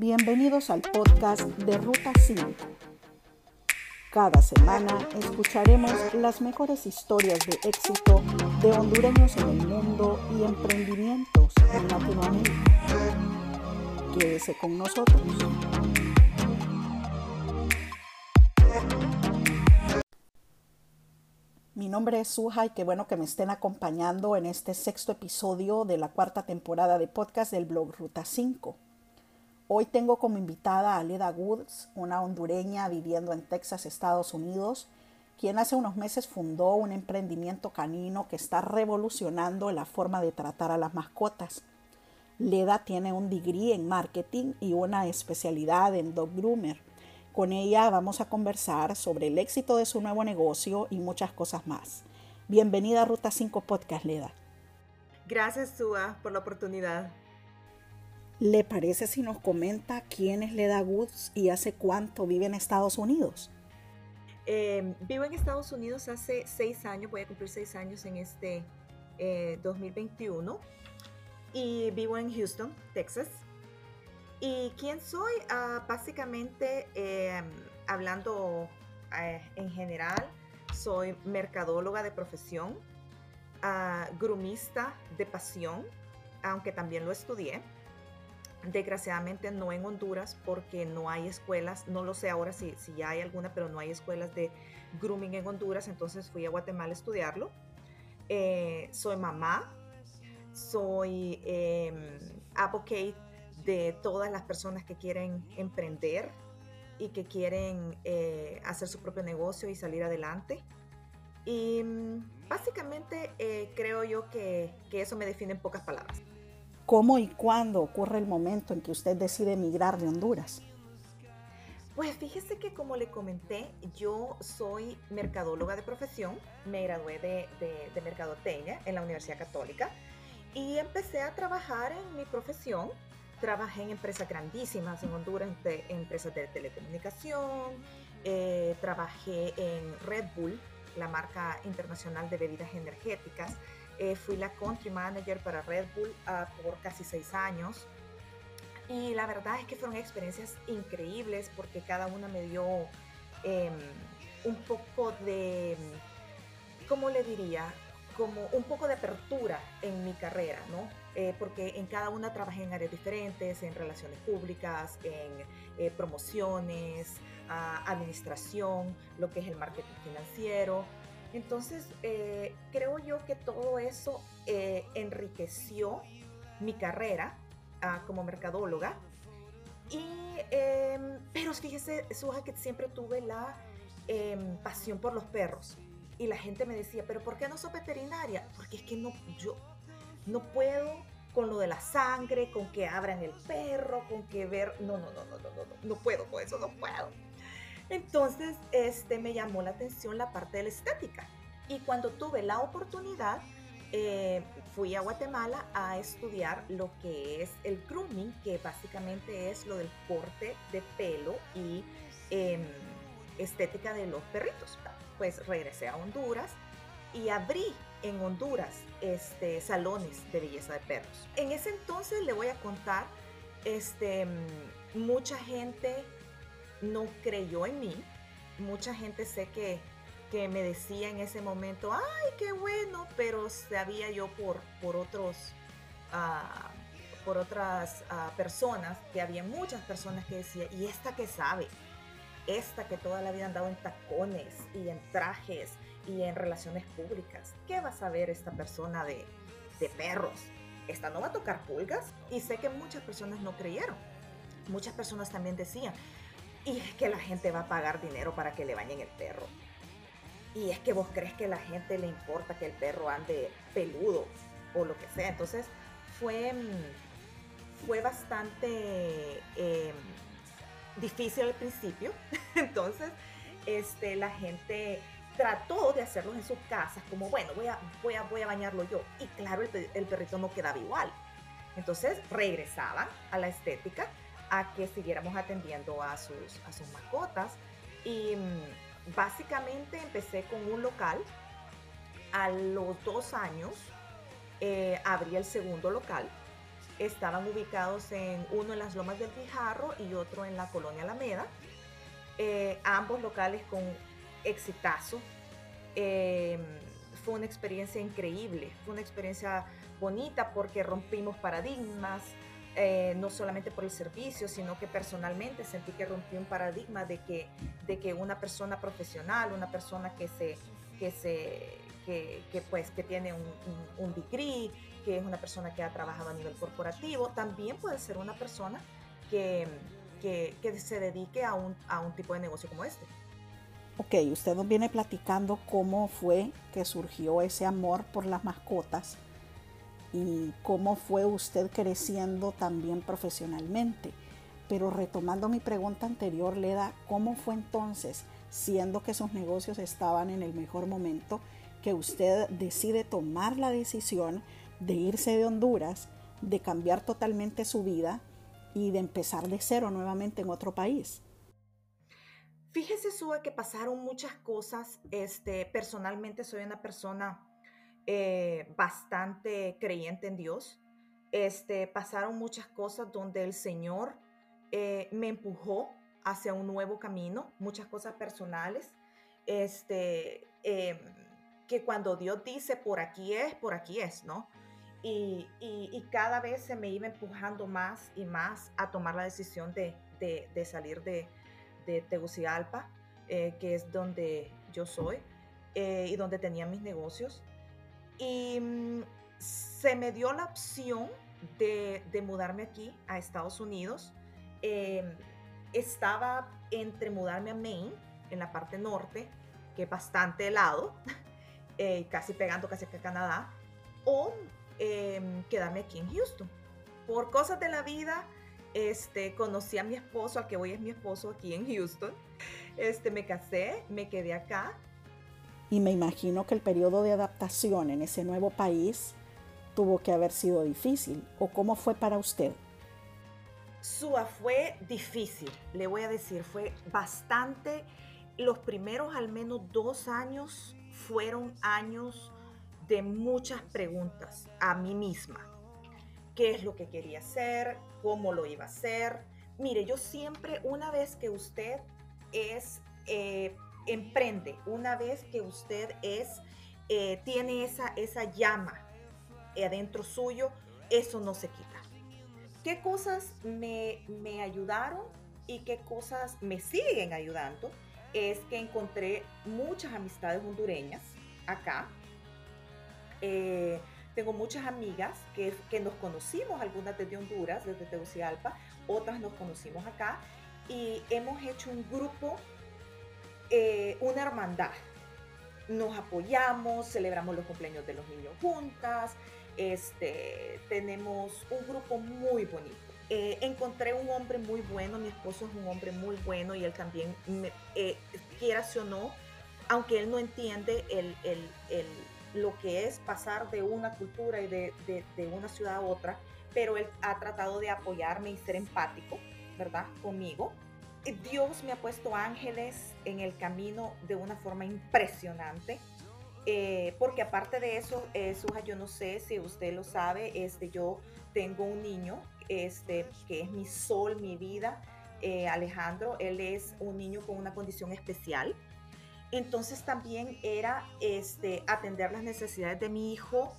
Bienvenidos al podcast de Ruta 5. Cada semana escucharemos las mejores historias de éxito de hondureños en el mundo y emprendimientos en Latinoamérica. Quédese con nosotros. Mi nombre es Suja y qué bueno que me estén acompañando en este sexto episodio de la cuarta temporada de podcast del blog Ruta 5. Hoy tengo como invitada a Leda Woods, una hondureña viviendo en Texas, Estados Unidos, quien hace unos meses fundó un emprendimiento canino que está revolucionando la forma de tratar a las mascotas. Leda tiene un degree en marketing y una especialidad en dog groomer. Con ella vamos a conversar sobre el éxito de su nuevo negocio y muchas cosas más. Bienvenida a Ruta 5 Podcast, Leda. Gracias, Sua, por la oportunidad. ¿Le parece si nos comenta quién es Leda Woods y hace cuánto vive en Estados Unidos? Eh, vivo en Estados Unidos hace seis años, voy a cumplir seis años en este 2021 eh, y vivo en Houston, Texas. ¿Y quién soy? Ah, básicamente, em, hablando eh, en general, soy mercadóloga de profesión, uh, grumista de pasión, aunque también lo estudié. Desgraciadamente no en Honduras porque no hay escuelas, no lo sé ahora si, si ya hay alguna, pero no hay escuelas de grooming en Honduras, entonces fui a Guatemala a estudiarlo. Eh, soy mamá, soy eh, advocate de todas las personas que quieren emprender y que quieren eh, hacer su propio negocio y salir adelante. Y mm, básicamente eh, creo yo que, que eso me define en pocas palabras. ¿Cómo y cuándo ocurre el momento en que usted decide emigrar de Honduras? Pues fíjese que como le comenté, yo soy mercadóloga de profesión, me gradué de, de, de mercadoteña en la Universidad Católica y empecé a trabajar en mi profesión. Trabajé en empresas grandísimas en Honduras, en empresas de telecomunicación, eh, trabajé en Red Bull, la marca internacional de bebidas energéticas, eh, fui la country manager para Red Bull uh, por casi seis años. Y la verdad es que fueron experiencias increíbles porque cada una me dio eh, un poco de, ¿cómo le diría? Como un poco de apertura en mi carrera, ¿no? Eh, porque en cada una trabajé en áreas diferentes, en relaciones públicas, en eh, promociones, uh, administración, lo que es el marketing financiero, entonces, eh, creo yo que todo eso eh, enriqueció mi carrera ah, como mercadóloga. Y, em, pero fíjese, Suja, que siempre tuve la em, pasión por los perros. Y la gente me decía, pero ¿por qué no soy veterinaria? Porque es que no, yo no puedo con lo de la sangre, con que abran el perro, con que ver... No, no, no, no, no, no, no, no puedo con eso, no puedo. Entonces, este, me llamó la atención la parte de la estética. Y cuando tuve la oportunidad, eh, fui a Guatemala a estudiar lo que es el grooming, que básicamente es lo del corte de pelo y eh, estética de los perritos. Pues regresé a Honduras y abrí en Honduras este, salones de belleza de perros. En ese entonces le voy a contar, este, mucha gente no creyó en mí. Mucha gente sé que, que me decía en ese momento, ay, qué bueno, pero sabía yo por, por otros... Uh, por otras uh, personas, que había muchas personas que decían, ¿y esta que sabe? Esta que toda la vida han dado en tacones y en trajes y en relaciones públicas. ¿Qué va a saber esta persona de, de perros? ¿Esta no va a tocar pulgas? Y sé que muchas personas no creyeron. Muchas personas también decían, y es que la gente va a pagar dinero para que le bañen el perro. Y es que vos crees que a la gente le importa que el perro ande peludo o lo que sea. Entonces fue, mm, fue bastante eh, difícil al principio. Entonces este, la gente trató de hacerlos en sus casas, como bueno, voy a, voy a, voy a bañarlo yo. Y claro, el, el perrito no quedaba igual. Entonces regresaban a la estética a que siguiéramos atendiendo a sus, a sus mascotas. Y mm, básicamente empecé con un local. A los dos años eh, abrí el segundo local. estaban ubicados en uno en las Lomas del Guijarro y otro en la Colonia Alameda. Eh, ambos locales con exitazo. Em, fue una experiencia increíble, fue una experiencia bonita porque rompimos paradigmas, eh, no solamente por el servicio, sino que personalmente sentí que rompí un paradigma de que, de que una persona profesional, una persona que se, que se, que, pues, que tiene un, un, degree, que es una persona que ha trabajado a nivel corporativo, también puede ser una persona que, que, que se dedique a un, a un tipo de negocio como este. Ok, usted nos viene platicando cómo fue que surgió ese amor por las mascotas y cómo fue usted creciendo también profesionalmente. Pero retomando mi pregunta anterior, Leda, ¿cómo fue entonces, siendo que sus negocios estaban en el mejor momento, que usted decide tomar la decisión de irse de Honduras, de cambiar totalmente su vida y de empezar de cero nuevamente en otro país? Fíjese, Sue, que pasaron muchas cosas. Este, personalmente soy una persona eh, bastante creyente en Dios. Este, pasaron muchas cosas donde el Señor eh, me empujó hacia un nuevo camino, muchas cosas personales, este, em, que cuando Dios dice por aquí es, por aquí es, ¿no? Y, y, cada vez se me iba empujando más y más a tomar la decisión de, de, salir de, de Tegucigalpa, eh, que es donde yo soy y donde tenía mis negocios. Y mm, se me dio la opción de, mudarme aquí a Estados Unidos. Em, estaba entre mudarme a Maine, en la parte norte, que es bastante helado, eh, casi pegando casi a Canadá, o em, quedarme aquí en Houston. Por cosas de la vida, este, conocí a mi esposo, al que hoy es mi esposo aquí en Houston. Este, me casé, me quedé acá y me imagino que el periodo de adaptación en ese nuevo país tuvo que haber sido difícil. ¿O cómo fue para usted? Sua fue difícil, le voy a decir, fue bastante. Los primeros al menos dos años fueron años de muchas preguntas a mí misma. ¿Qué es lo que quería hacer? ¿Cómo lo iba a hacer? Mire, yo siempre, una vez que usted es eh, emprende, una vez que usted es, eh, tiene esa, esa llama adentro suyo, eso no se quita. ¿Qué cosas me, me ayudaron y qué cosas me siguen ayudando? Es que encontré muchas amistades hondureñas acá. Eh, tengo muchas amigas que, que, nos conocimos, algunas desde Honduras, desde Tegucigalpa, otras nos conocimos acá y hemos hecho un grupo eh, una hermandad. Nos apoyamos, celebramos los cumpleaños de los niños juntas, este, tenemos un grupo muy bonito. Eh, encontré un hombre muy bueno, mi esposo es un hombre muy bueno y él también, me, eh, quieras o no, aunque él no entiende el, el, el, lo que es pasar de una cultura y de, de, de, una ciudad a otra, pero él ha tratado de apoyarme y ser empático, ¿verdad? Conmigo. Dios me ha puesto ángeles en el camino de una forma impresionante. Eh, porque aparte de eso, eh, Suja, yo no sé si usted lo sabe, este, yo tengo un niño este, que es mi sol, mi vida, eh, Alejandro, él es un niño con una condición especial. Entonces también era este, atender las necesidades de mi hijo,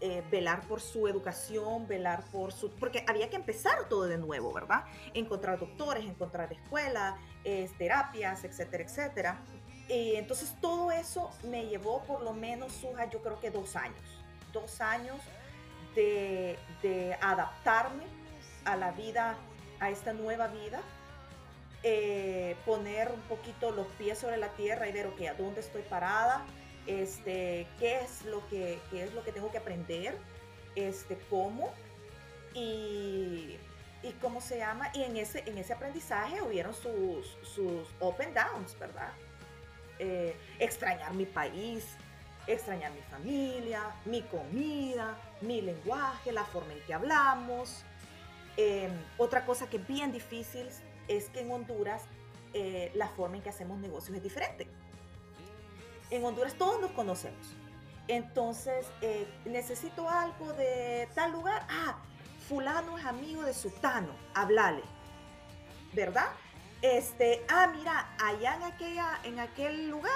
eh, eh, velar por su educación, velar por su... porque había que empezar todo de nuevo, ¿verdad? Encontrar doctores, encontrar escuelas, terapias, etcétera, etcétera. Y entonces todo eso me llevó por lo menos, Suja, yo creo que dos años. Dos años de, de adaptarme a la vida, a esta nueva vida, eh, poner un poquito los pies sobre la tierra y ver, ok, ¿a dónde estoy parada? Este, qué es lo que, es lo que tengo que aprender, este, cómo y, y, cómo se llama. Y en ese, en ese aprendizaje hubieron sus, sus up and downs, ¿verdad? Eh, extrañar mi país, extrañar mi familia, mi comida, mi lenguaje, la forma en que hablamos. Em, otra cosa que es bien difícil es que en Honduras eh, la forma en que hacemos negocios es diferente. En Honduras todos nos conocemos. Entonces, eh, necesito algo de tal lugar. Ah, fulano es amigo de Sutano, hablale. ¿Verdad? Este, ah, mira, allá en, aquella, en aquel lugar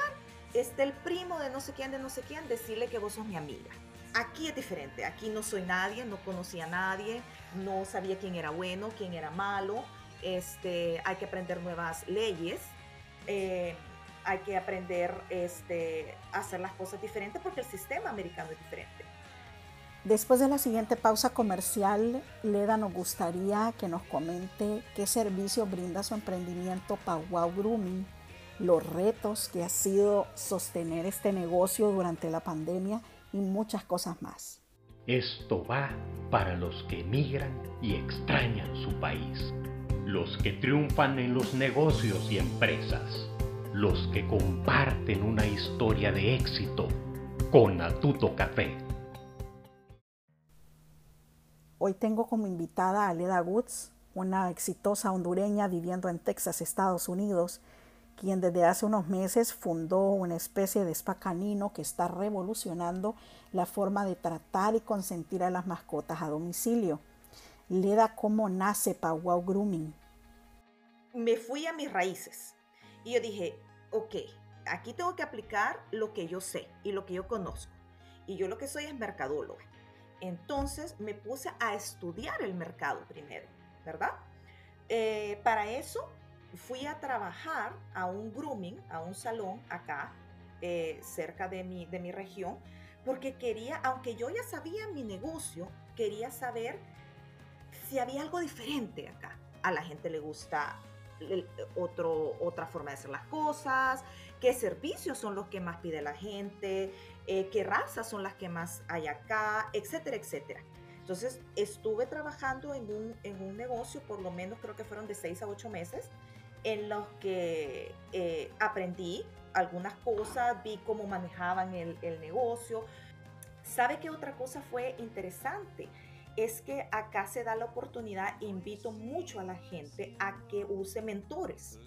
está el primo de no sé quién, de no sé quién, decirle que vos sos mi amiga. Aquí es diferente, aquí no soy nadie, no conocía a nadie, no sabía quién era bueno, quién era malo, este, hay que aprender nuevas leyes, eh, hay que aprender este, a hacer las cosas diferentes porque el sistema americano es diferente. Después de la siguiente pausa comercial, Leda nos gustaría que nos comente qué servicio brinda su emprendimiento Powwow Grooming, los retos que ha sido sostener este negocio durante la pandemia y muchas cosas más. Esto va para los que emigran y extrañan su país, los que triunfan en los negocios y empresas, los que comparten una historia de éxito con Atuto Café. Hoy tengo como invitada a Leda Woods, una exitosa hondureña viviendo en Texas, Estados Unidos, quien desde hace unos meses fundó una especie de spa canino que está revolucionando la forma de tratar y consentir a las mascotas a domicilio. Leda, ¿cómo nace Powwow Grooming? Me fui a mis raíces y yo dije, ok, aquí tengo que aplicar lo que yo sé y lo que yo conozco. Y yo lo que soy es mercadóloga. Entonces me puse a estudiar el mercado primero, ¿verdad? Eh, para eso fui a trabajar a un grooming, a un salón acá, eh, cerca de mi, de mi región, porque quería, aunque yo ya sabía mi negocio, quería saber si había algo diferente acá. A la gente le gusta otro, otra forma de hacer las cosas, qué servicios son los que más pide la gente, eh, qué razas son las que más hay acá, etcétera, etcétera. Entonces estuve trabajando en un, en un negocio, por lo menos creo que fueron de seis a ocho meses, en los que eh, aprendí algunas cosas, vi cómo manejaban el, el negocio. ¿Sabe qué otra cosa fue interesante? Es que acá se da la oportunidad, invito mucho a la gente a que use mentores.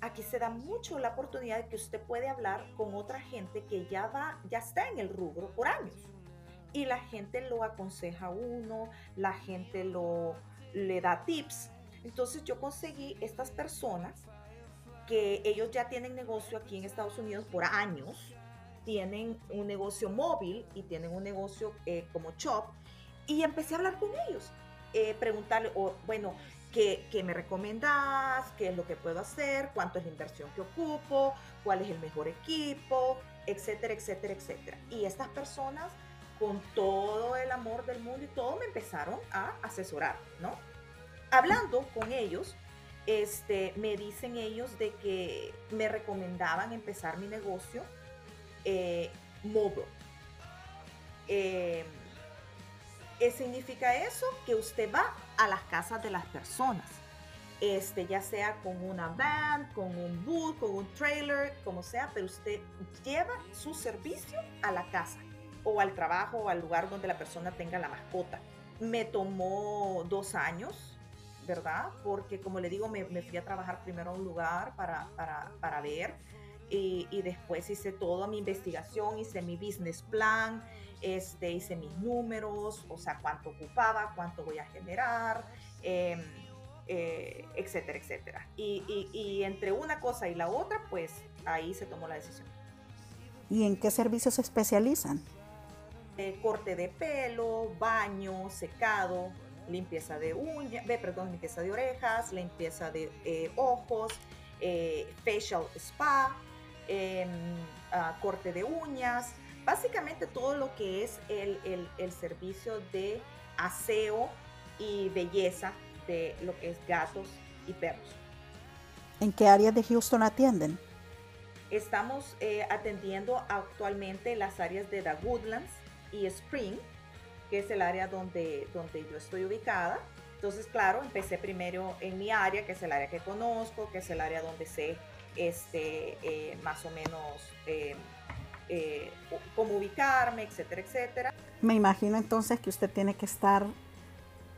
Aquí se da mucho la oportunidad de que usted puede hablar con otra gente que ya va, ya está en el rubro por años. Y la gente lo aconseja a uno, la gente lo le da tips entonces yo conseguí estas personas que ellos ya tienen negocio aquí en Estados Unidos por años, tienen un negocio móvil y tienen un negocio eh, como shop y empecé a hablar con ellos, eh, preguntarle, bueno, ¿qué, ¿qué, me recomendás? ¿Qué es lo que puedo hacer? ¿Cuánto es la inversión que ocupo? ¿Cuál es el mejor equipo? Etcétera, etcétera, etcétera. Y estas personas, con todo el amor del mundo y todo, me empezaron a asesorar, ¿no? hablando con ellos, este, me dicen ellos de que me recomendaban empezar mi negocio eh, eh, ¿Qué significa eso? Que usted va a las casas de las personas. Este, ya sea con una van, con un bus, con un trailer, como sea, pero usted lleva su servicio a la casa o al trabajo o al lugar donde la persona tenga la mascota. Me tomó dos años ¿verdad? Porque como le digo, me, fui a trabajar primero a un lugar para, para, para ver y, y, después hice toda mi investigación, hice mi business plan, este, hice mis números, o sea, cuánto ocupaba, cuánto voy a generar, em, eh, etcétera, etcétera. Y, y, y entre una cosa y la otra, pues ahí se tomó la decisión. ¿Y en qué servicios se especializan? Eh, corte de pelo, baño, secado, limpieza de uñas, perdón, limpieza de orejas, limpieza de eh, ojos, facial spa, em, ah, corte de uñas, básicamente todo lo que es el, el, servicio de aseo y belleza de lo que es gatos y perros. ¿En qué áreas de Houston atienden? Estamos eh, atendiendo actualmente las áreas de The Woodlands y Spring, que es el área donde, donde yo estoy ubicada. Entonces, claro, empecé primero en mi área, que es el área que conozco, que es el área donde sé este, eh, más o menos eh, eh, cómo ubicarme, etcétera, etcétera. Me imagino entonces que usted tiene que estar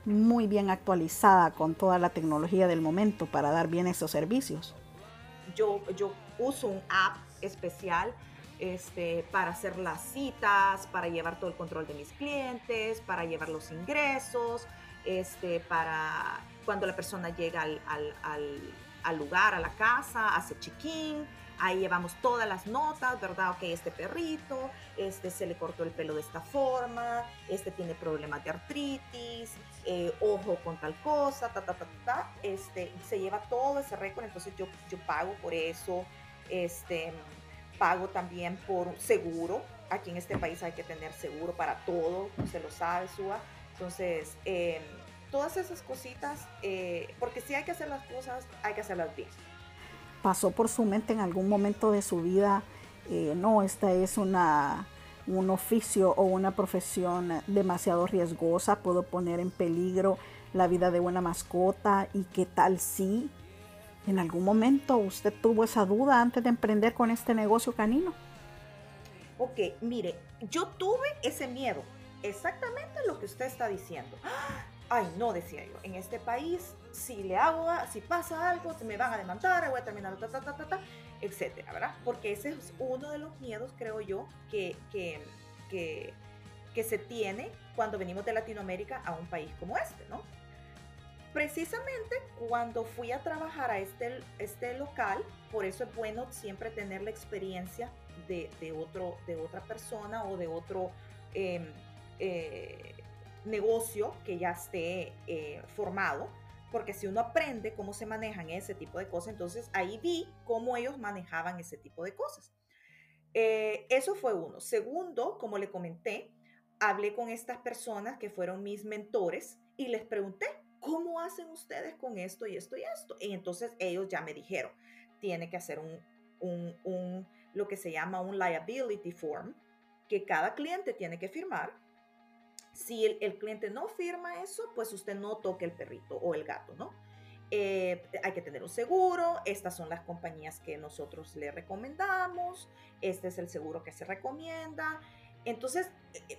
muy bien actualizada con toda la tecnología del momento para dar bien esos servicios. Yo, yo uso un app especial este, para hacer las citas, para llevar todo el control de mis clientes, para llevar los ingresos, este, para cuando la persona llega al, al lugar, a la casa, hace check-in, ahí llevamos todas las notas, ¿verdad? Ok, este perrito, este se le cortó el pelo de esta forma, este tiene problemas de artritis, eh, ojo con tal cosa, ta, ta, ta, ta, este, se lleva todo ese récord, entonces yo, yo pago por eso, este, pago también por seguro, aquí en este país hay que tener seguro para todo, se lo sabe, Suba, entonces, em, todas esas cositas, eh, porque si hay que hacer las cosas, hay que hacerlas bien pasó por su mente en algún momento de su vida, eh, no, esta es una, un oficio o una profesión demasiado riesgosa, puedo poner en peligro la vida de una mascota y qué tal si en algún momento usted tuvo esa duda antes de emprender con este negocio canino. Ok, mire, yo tuve ese miedo, exactamente lo que usted está diciendo. Ay, no, decía yo, en este país si le hago, si pasa algo, me van a demandar, voy a terminar, ta, etcétera, ¿verdad? Porque ese es uno de los miedos, creo yo, que, que, que, que se tiene cuando venimos de Latinoamérica a un país como este, ¿no? Precisamente cuando fui a trabajar a este, este local, por eso es bueno siempre tener la experiencia de, de otro, de otra persona o de otro em, eh, negocio que ya esté eh, formado porque si uno aprende cómo se manejan ese tipo de cosas, entonces ahí vi cómo ellos manejaban ese tipo de cosas. Eh, eso fue uno. Segundo, como le comenté, hablé con estas personas que fueron mis mentores y les pregunté, ¿cómo hacen ustedes con esto y esto y esto? Y entonces ellos ya me dijeron, tiene que hacer un, un, un lo que se llama un liability form, que cada cliente tiene que firmar si el, cliente no firma eso, pues usted no toque el perrito o el gato, ¿no? Eh, hay que tener un seguro, estas son las compañías que nosotros le recomendamos, este es el seguro que se recomienda. Entonces, eh,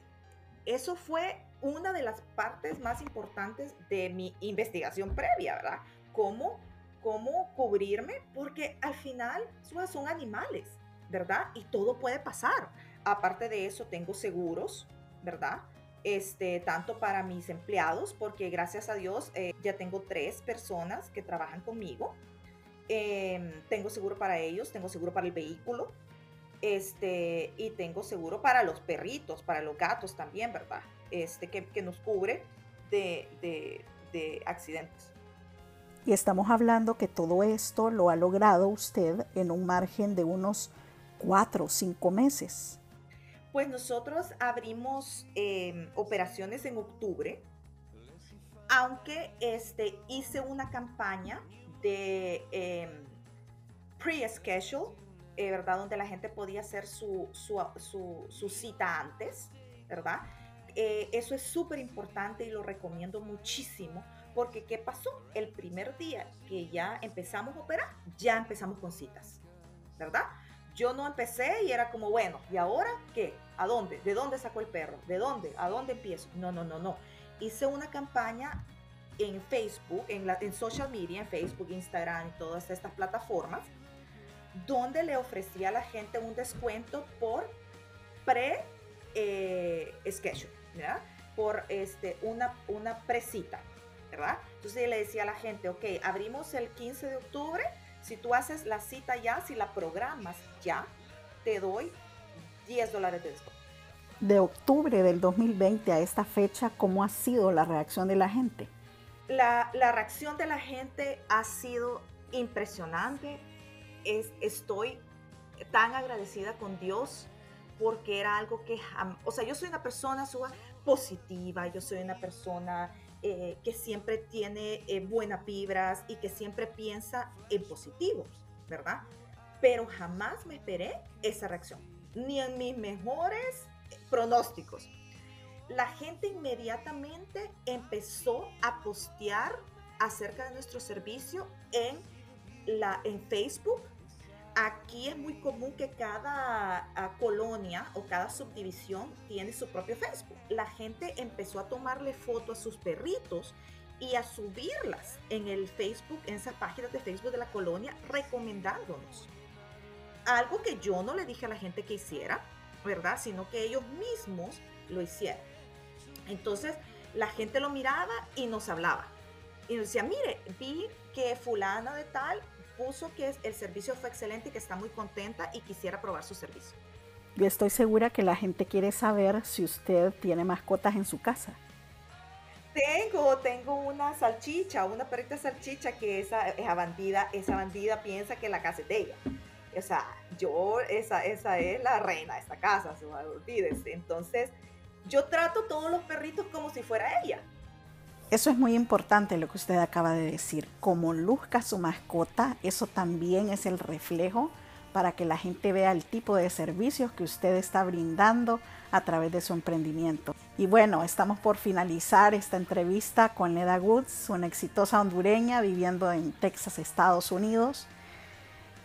eso fue una de las partes más importantes de mi investigación previa, ¿verdad? Cómo, cómo cubrirme, porque al final son animales, ¿verdad? Y todo puede pasar. Aparte de eso, tengo seguros, ¿verdad? Este, tanto para mis empleados, porque gracias a Dios eh, ya tengo tres personas que trabajan conmigo. Em, tengo seguro para ellos, tengo seguro para el vehículo, este, y tengo seguro para los perritos, para los gatos también, ¿verdad? Este, que, que nos cubre de, de, de accidentes. Y estamos hablando que todo esto lo ha logrado usted en un margen de unos cuatro o cinco meses. Pues nosotros abrimos em, operaciones en octubre, aunque este, hice una campaña de eh, pre-schedule, eh, ¿verdad? Donde la gente podía hacer su, su, cita antes, ¿verdad? Eh, eso es súper importante y lo recomiendo muchísimo porque ¿qué pasó? El primer día que ya empezamos a operar, ya empezamos con citas, ¿verdad? Yo no empecé y era como, bueno, ¿y ahora qué? ¿A dónde? ¿De dónde sacó el perro? ¿De dónde? ¿A dónde empiezo? No, no, no, no. Hice una campaña en Facebook, en, la, en social media, en Facebook, Instagram todas estas plataformas, donde le ofrecía a la gente un descuento por pre-schedule, eh, ¿verdad? Por este, una, una presita, ¿verdad? Entonces le decía a la gente, ok, abrimos el 15 de octubre, si tú haces la cita ya, si la programas ya, te doy 10 dólares de descuento. De octubre del 2020 a esta fecha, ¿cómo ha sido la reacción de la gente? La, reacción de la gente ha sido impresionante. Es, estoy tan agradecida con Dios porque era algo que, o sea, yo soy una persona positiva, yo soy una persona eh, que siempre tiene eh, buenas vibras y que siempre piensa en positivo, ¿verdad? Pero jamás me esperé esa reacción, ni en mis mejores pronósticos. La gente inmediatamente empezó a postear acerca de nuestro servicio en, la, en Facebook, Aquí es muy común que cada ah, colonia o cada subdivisión tiene su propio Facebook. La gente empezó a tomarle fotos a sus perritos y a subirlas en el Facebook, en esas páginas de Facebook de la colonia, recomendándonos. Algo que yo no le dije a la gente que hiciera, ¿verdad? Sino que ellos mismos lo hicieron. Entonces, la gente lo miraba y nos hablaba. Y nos decía, mire, vi que fulana de tal puso que el servicio fue excelente y que está muy contenta y quisiera probar su servicio. Yo estoy segura que la gente quiere saber si usted tiene mascotas en su casa. Tengo, tengo una salchicha, una perrita salchicha que esa, esa bandida, esa bandida piensa que la casa es de ella. O sea, yo, esa, esa es la reina de esta casa, se olvídese. Entonces, yo trato todos los perritos como si fuera ella. Eso es muy importante lo que usted acaba de decir. Como luzca su mascota, eso también es el reflejo para que la gente vea el tipo de servicios que usted está brindando a través de su emprendimiento. Y bueno, estamos por finalizar esta entrevista con Leda Woods, una exitosa hondureña viviendo en Texas, Estados Unidos.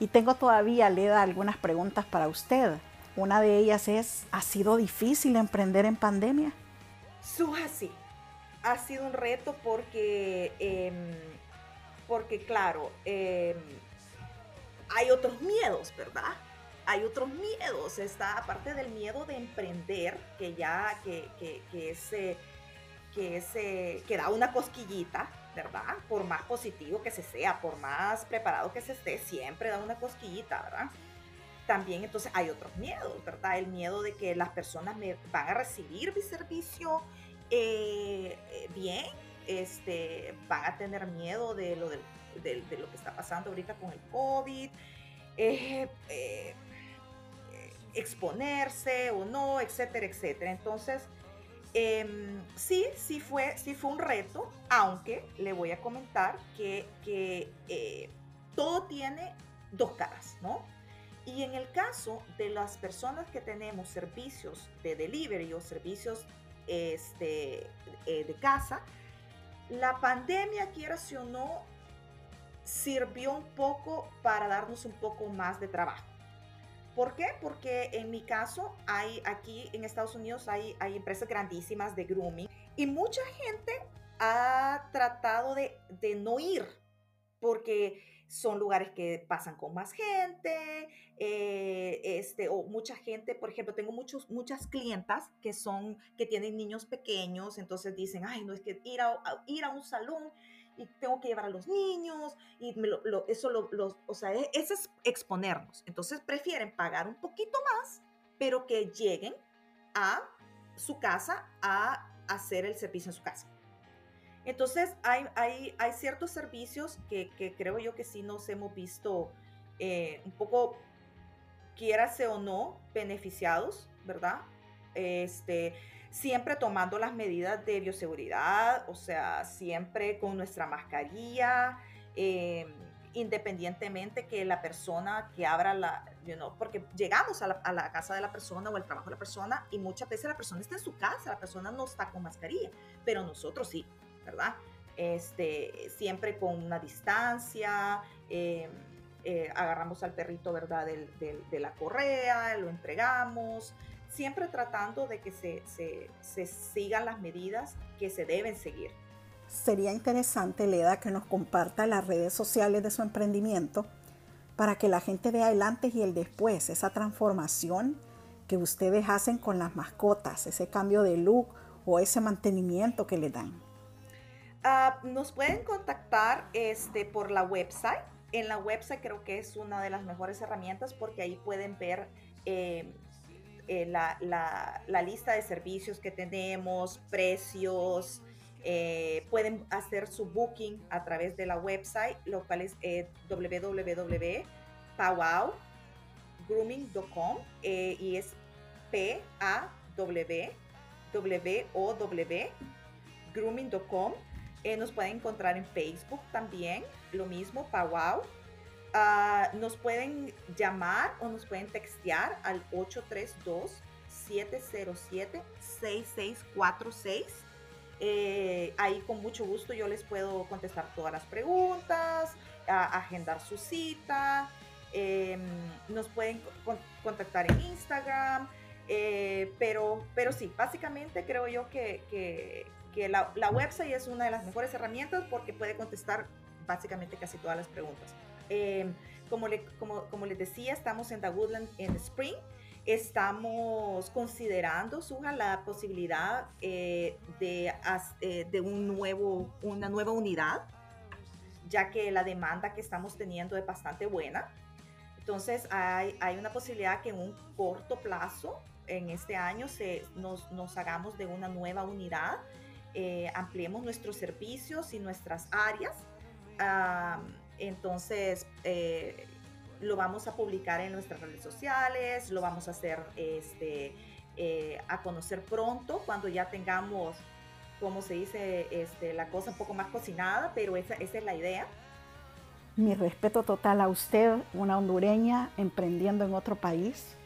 Y tengo todavía, Leda, algunas preguntas para usted. Una de ellas es, ¿ha sido difícil emprender en pandemia? Suja, sí ha sido un reto porque, em, porque claro, em, hay otros miedos, ¿verdad? Hay otros miedos, está aparte del miedo de emprender, que ya, que, que, que que, que da una cosquillita, ¿verdad? Por más positivo que se sea, por más preparado que se esté, siempre da una cosquillita, ¿verdad? También entonces hay otros miedos, ¿verdad? El miedo de que las personas me van a recibir mi servicio, eh, eh, bien, este, van a tener miedo de lo, de, lo que está pasando ahorita con el COVID, eh, exponerse o no, etcétera, etcétera. Entonces, em, sí, sí fue, sí fue un reto, aunque le voy a comentar que, que todo tiene dos caras, ¿no? Y en el caso de las personas que tenemos servicios de delivery o servicios este, eh, de casa, la pandemia, quiera si o no, sirvió un poco para darnos un poco más de trabajo. ¿Por qué? Porque en mi caso, hay aquí en Estados Unidos hay, hay empresas grandísimas de grooming y mucha gente ha tratado de, de no ir porque son lugares que pasan con más gente, eh, este, o mucha gente, por ejemplo, tengo muchos, muchas clientas que son, que tienen niños pequeños, entonces dicen, ay, no es que ir a, ir a un salón y tengo que llevar a los niños y eso lo, o sea, e, es exponernos. Entonces prefieren pagar un poquito más, pero que lleguen a su casa a hacer el servicio en su casa. Entonces, hay, hay, hay ciertos servicios que, que, creo yo que sí nos hemos visto eh, un poco, quiérase o no, beneficiados, ¿verdad? Este, siempre tomando las medidas de bioseguridad, o sea, siempre con nuestra mascarilla, eh, independientemente que la persona que abra la, you know, porque llegamos a la, casa de la persona o al trabajo de la persona y muchas veces la persona está en su casa, la persona no está con mascarilla, pero nosotros sí. ¿verdad? Este, siempre con una distancia, em, eh, agarramos al perrito, ¿verdad? de la correa, lo entregamos, siempre tratando de que se, se, sigan las medidas que se deben seguir. Sería interesante, Leda, que nos comparta las redes sociales de su emprendimiento para que la gente vea el antes y el después, esa transformación que ustedes hacen con las mascotas, ese cambio de look o ese mantenimiento que le dan. Ah, nos pueden contactar este, por la website. En la website creo que es una de las mejores herramientas porque ahí pueden ver eh, eh, la, la, lista de servicios que tenemos, precios. Eh, pueden hacer su booking a través de la website, lo cual es www.powowgrooming.com y es P-A-W W-O-W grooming.com eh, nos pueden encontrar en Facebook también, lo mismo, Powwow. Ah, nos pueden llamar o nos pueden textear al 832-707-6646. Eh, ahí con mucho gusto yo les puedo contestar todas las preguntas, agendar su cita. Em, nos pueden contactar en Instagram. Eh, pero, pero sí, básicamente creo yo que, que la, website es una de las mejores herramientas porque puede contestar básicamente casi todas las preguntas. Eh, como, como, les decía, estamos en The Woodland en Spring. Estamos considerando, Suja, la posibilidad eh, de, eh, de un nuevo, una nueva unidad, ya que la demanda que estamos teniendo es bastante buena. Entonces, hay, hay una posibilidad que en un corto plazo, en este año, se, nos, nos hagamos de una nueva unidad, eh, ampliemos nuestros servicios y nuestras áreas. Entonces, eh, lo vamos a publicar en nuestras redes sociales, lo vamos a hacer este, eh, a conocer pronto cuando ya tengamos, como se dice, este, la cosa un poco más cocinada, pero esa, esa es la idea. Mi respeto total a usted, una hondureña emprendiendo en otro país,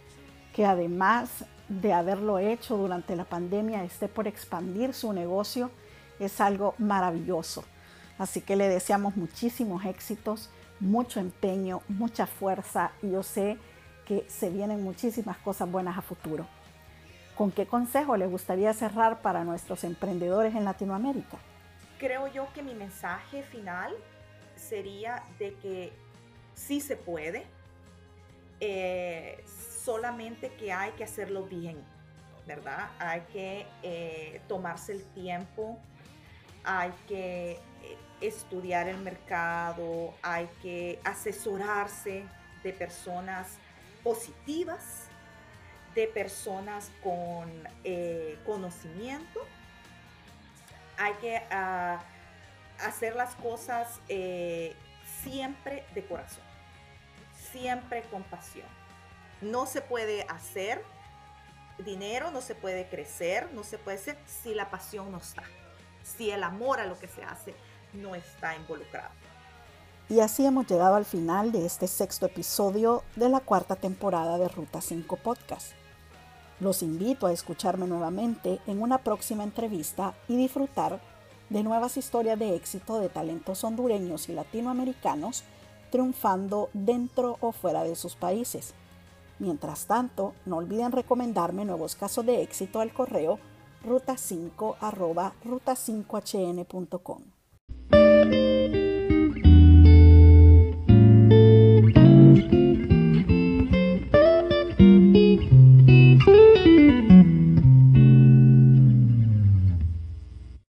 que además de haberlo hecho durante la pandemia esté por expandir su negocio, es algo maravilloso. Así que le deseamos muchísimos éxitos, mucho empeño, mucha fuerza y yo sé que se vienen muchísimas cosas buenas a futuro. ¿Con qué consejo le gustaría cerrar para nuestros emprendedores en Latinoamérica? Creo yo que mi mensaje final sería de que sí se puede, eh, solamente que hay que hacerlo bien, ¿verdad? Hay que eh, tomarse el tiempo, hay que estudiar el mercado, hay que asesorarse de personas positivas, de personas con conocimiento. Hay que ah, hacer las cosas eh, siempre de corazón, siempre con pasión. No se puede hacer dinero, no se puede crecer, no se puede hacer si la pasión no está, si el amor a lo que se hace no está involucrado. Y así hemos llegado al final de este sexto episodio de la cuarta temporada de Ruta 5 Podcast. Los invito a escucharme nuevamente en una próxima entrevista y disfrutar de nuevas historias de éxito de talentos hondureños y latinoamericanos triunfando dentro o fuera de sus países. Mientras tanto, no olviden recomendarme nuevos casos de éxito al correo ruta5 ruta5hn.com. thank you